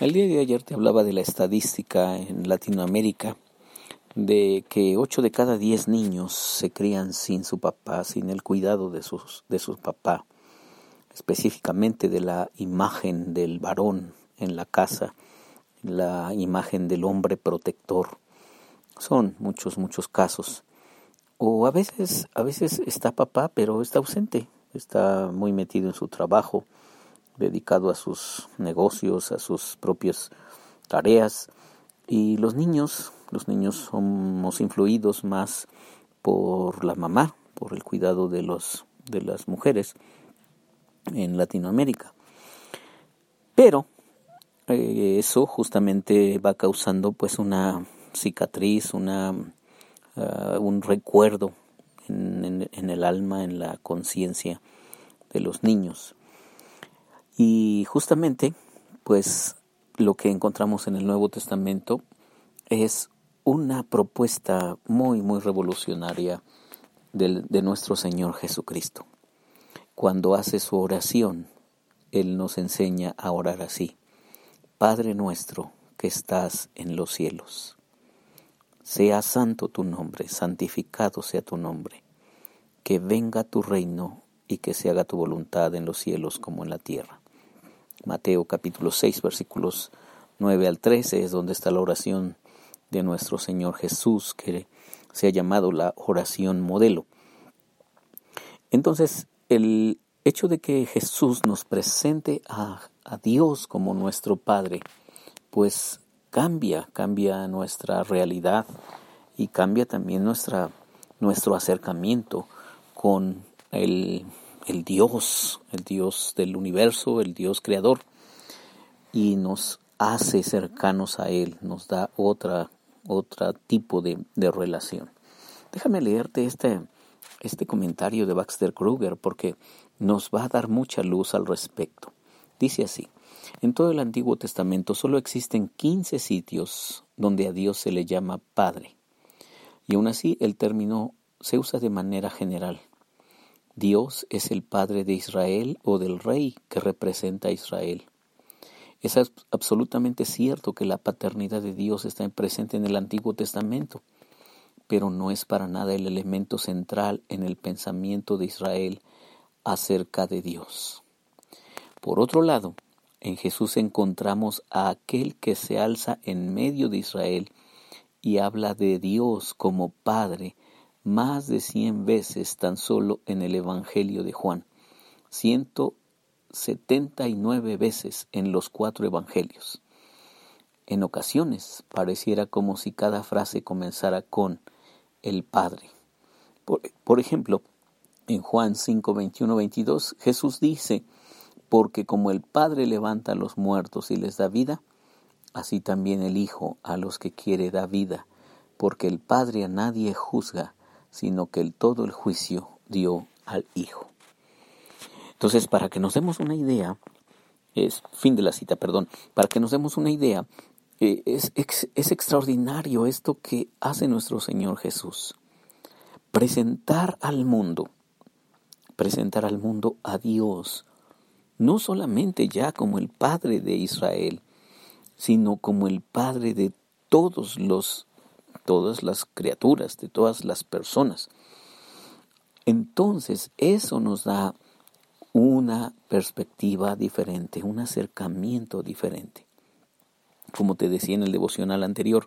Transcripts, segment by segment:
El día de ayer te hablaba de la estadística en Latinoamérica de que 8 de cada 10 niños se crían sin su papá, sin el cuidado de, sus, de su papá, específicamente de la imagen del varón en la casa, la imagen del hombre protector. Son muchos, muchos casos. O a veces, a veces está papá, pero está ausente, está muy metido en su trabajo, dedicado a sus negocios, a sus propias tareas. Y los niños, los niños somos influidos más por la mamá, por el cuidado de los de las mujeres en Latinoamérica. Pero eh, eso justamente va causando pues una cicatriz, una ah, un recuerdo en, en el alma, en la conciencia de los niños. Y justamente, pues lo que encontramos en el Nuevo Testamento es una propuesta muy, muy revolucionaria de nuestro Señor Jesucristo. Cuando hace su oración, Él nos enseña a orar así. Padre nuestro que estás en los cielos, sea santo tu nombre, santificado sea tu nombre, que venga tu reino y que se haga tu voluntad en los cielos como en la tierra. Mateo capítulo 6 versículos 9 al 13 es donde está la oración de nuestro Señor Jesús que se ha llamado la oración modelo. Entonces, el hecho de que Jesús nos presente a, a Dios como nuestro Padre, pues cambia, cambia nuestra realidad y cambia también nuestra, nuestro acercamiento con el el Dios, el Dios del universo, el Dios creador, y nos hace cercanos a Él, nos da otra, otro tipo de, relación. Déjame leerte este, este comentario de Baxter Kruger porque nos va a dar mucha luz al respecto. Dice así, en todo el Antiguo Testamento solo existen 15 sitios donde a Dios se le llama Padre, y aún así el término se usa de manera general. Dios es el Padre de Israel o del Rey que representa a Israel. Es absolutamente cierto que la paternidad de Dios está presente en el Antiguo Testamento, pero no es para nada el elemento central en el pensamiento de Israel acerca de Dios. Por otro lado, en Jesús encontramos a aquel que se alza en medio de Israel y habla de Dios como Padre más de cien veces tan solo en el Evangelio de Juan, ciento setenta y nueve veces en los cuatro Evangelios. En ocasiones pareciera como si cada frase comenzara con el Padre. Por, ejemplo, en Juan 5, 21, 22, Jesús dice, porque como el Padre levanta a los muertos y les da vida, así también el Hijo a los que quiere da vida, porque el Padre a nadie juzga, sino que el todo el juicio dio al Hijo. Entonces, para que nos demos una idea, es fin de la cita, perdón, para que nos demos una idea, eh, es, es extraordinario esto que hace nuestro Señor Jesús. Presentar al mundo, presentar al mundo a Dios, no solamente ya como el Padre de Israel, sino como el Padre de todos los todas las criaturas, de todas las personas. Entonces eso nos da una perspectiva diferente, un acercamiento diferente. Como te decía en el devocional anterior,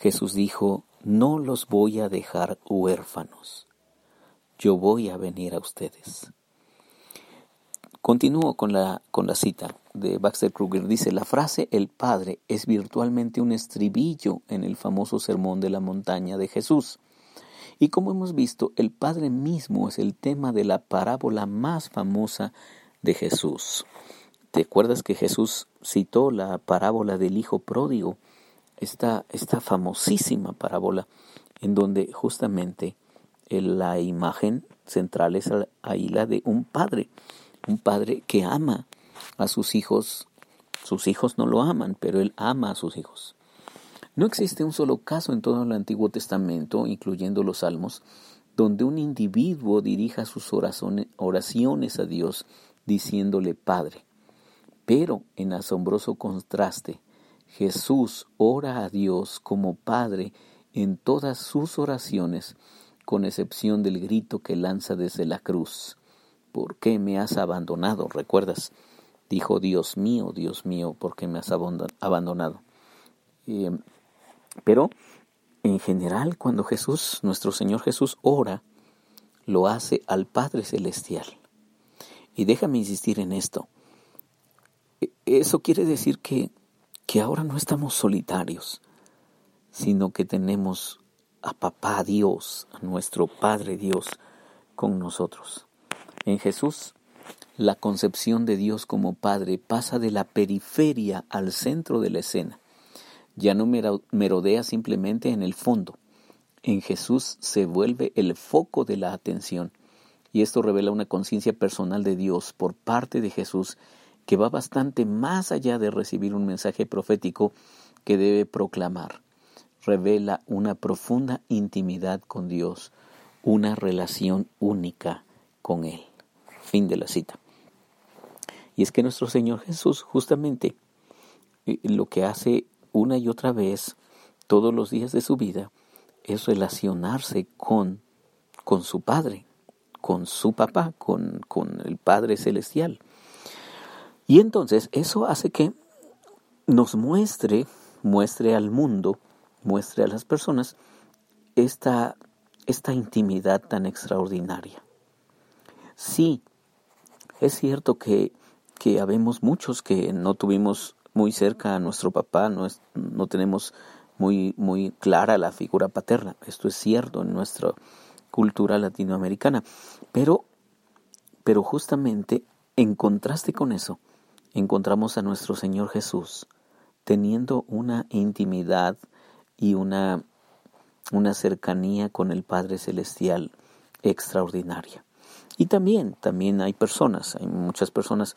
Jesús dijo, no los voy a dejar huérfanos, yo voy a venir a ustedes. Continúo con la, con la cita de Baxter Kruger. Dice, la frase el Padre es virtualmente un estribillo en el famoso sermón de la montaña de Jesús. Y como hemos visto, el Padre mismo es el tema de la parábola más famosa de Jesús. ¿Te acuerdas que Jesús citó la parábola del Hijo Pródigo? Esta, esta famosísima parábola en donde justamente la imagen central es ahí la de un padre un padre que ama a sus hijos. Sus hijos no lo aman, pero él ama a sus hijos. No existe un solo caso en todo el Antiguo Testamento, incluyendo los Salmos, donde un individuo dirija sus oraciones a Dios diciéndole Padre. Pero en asombroso contraste, Jesús ora a Dios como Padre en todas sus oraciones, con excepción del grito que lanza desde la cruz. ¿Por qué me has abandonado? ¿Recuerdas? Dijo, Dios mío, Dios mío, ¿por qué me has abandonado? Eh, pero en general, cuando Jesús, nuestro Señor Jesús, ora, lo hace al Padre Celestial. Y déjame insistir en esto. E, eso quiere decir que, que ahora no estamos solitarios, sino que tenemos a Papá Dios, a nuestro Padre Dios, con nosotros. En Jesús, la concepción de Dios como Padre pasa de la periferia al centro de la escena. Ya no merodea simplemente en el fondo. En Jesús se vuelve el foco de la atención. Y esto revela una conciencia personal de Dios por parte de Jesús que va bastante más allá de recibir un mensaje profético que debe proclamar. Revela una profunda intimidad con Dios, una relación única con Él. Fin de la cita. Y es que nuestro Señor Jesús justamente eh, lo que hace una y otra vez, todos los días de su vida, es relacionarse con, con su Padre, con su papá, con, con el Padre Celestial. Y entonces eso hace que nos muestre, muestre al mundo, muestre a las personas esta, esta intimidad tan extraordinaria. Sí, es cierto que, que habemos muchos que no tuvimos muy cerca a nuestro papá, no, es, no tenemos muy, muy clara la figura paterna. Esto es cierto en nuestra cultura latinoamericana. Pero, pero justamente en contraste con eso, encontramos a nuestro Señor Jesús teniendo una intimidad y una, una cercanía con el Padre Celestial extraordinaria. Y también, también hay personas, hay muchas personas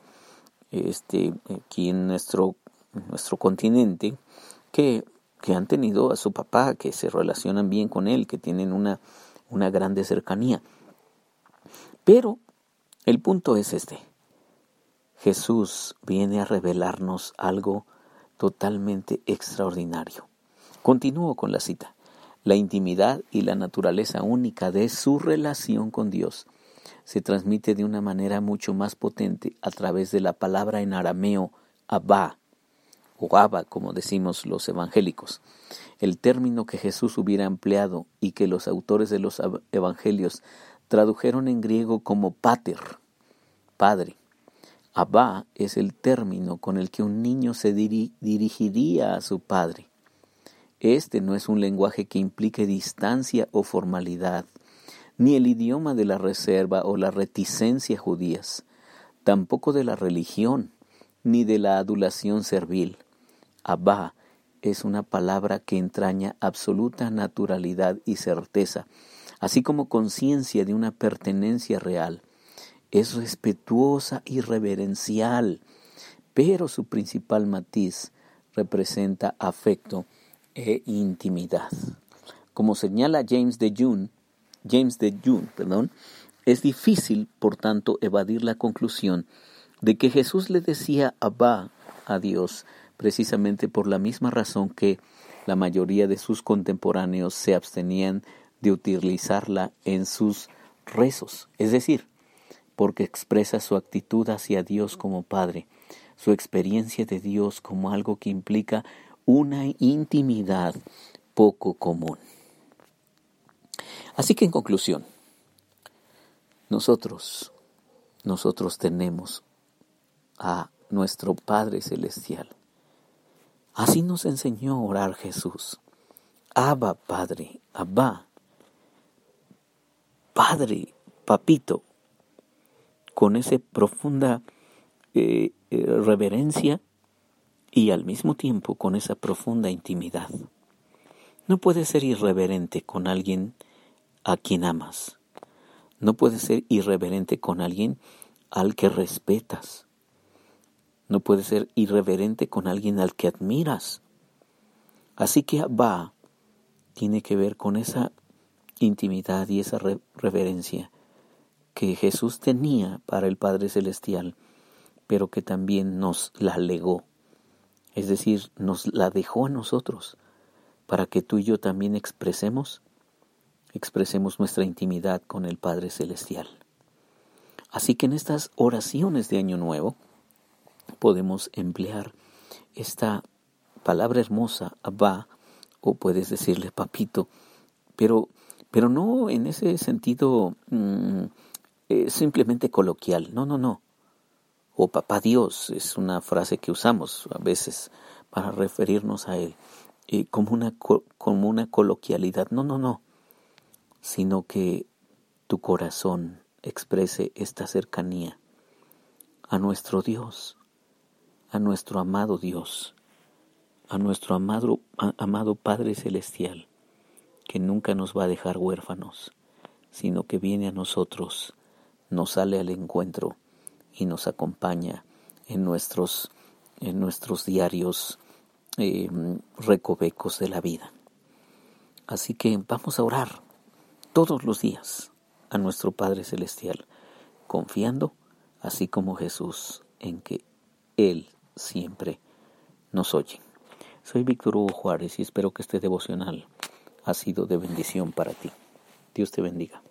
este, aquí en nuestro nuestro continente que, que han tenido a su papá, que se relacionan bien con él, que tienen una, una grande cercanía. Pero el punto es este. Jesús viene a revelarnos algo totalmente extraordinario. Continúo con la cita. La intimidad y la naturaleza única de su relación con Dios se transmite de una manera mucho más potente a través de la palabra en arameo Abba, o Abba, como decimos los evangélicos. El término que Jesús hubiera empleado y que los autores de los evangelios tradujeron en griego como pater, padre. Abba es el término con el que un niño se dirigiría a su padre. Este no es un lenguaje que implique distancia o formalidad, ni el idioma de la reserva o la reticencia judías, tampoco de la religión, ni de la adulación servil. Abba es una palabra que entraña absoluta naturalidad y certeza, así como conciencia de una pertenencia real. Es respetuosa y reverencial, pero su principal matiz representa afecto e intimidad. Como señala James de June, James de June, perdón, es difícil, por tanto, evadir la conclusión de que Jesús le decía Abba a Dios precisamente por la misma razón que la mayoría de sus contemporáneos se abstenían de utilizarla en sus rezos, es decir, porque expresa su actitud hacia Dios como Padre, su experiencia de Dios como algo que implica una intimidad poco común. Así que en conclusión, nosotros, nosotros tenemos a nuestro Padre Celestial, Así nos enseñó a orar Jesús. Abba, Padre, Abba. Padre, papito, con esa profunda eh, eh, reverencia y al mismo tiempo con esa profunda intimidad. No puedes ser irreverente con alguien a quien amas. No puedes ser irreverente con alguien al que respetas. No puedes ser irreverente con alguien al que admiras. Así que va tiene que ver con esa intimidad y esa reverencia que Jesús tenía para el Padre Celestial, pero que también nos la legó, es decir, nos la dejó a nosotros, para que tú y yo también expresemos, expresemos nuestra intimidad con el Padre Celestial. Así que en estas oraciones de Año Nuevo podemos emplear esta palabra hermosa, Abba, o puedes decirle papito, pero, pero no en ese sentido mm, eh, simplemente coloquial, no, no, no. O papá Dios es una frase que usamos a veces para referirnos a Él eh, como, una, como una coloquialidad, no, no, no, sino que tu corazón exprese esta cercanía a nuestro Dios, a nuestro amado Dios, a nuestro amado, amado Padre Celestial, que nunca nos va a dejar huérfanos, sino que viene a nosotros, nos sale al encuentro y nos acompaña en nuestros, en nuestros diarios em, recovecos de la vida. Así que vamos a orar todos los días a nuestro Padre Celestial, confiando, así como Jesús, en que Él siempre nos oye. Soy Víctor Hugo Juárez y espero que este devocional ha sido de bendición para ti. Dios te bendiga.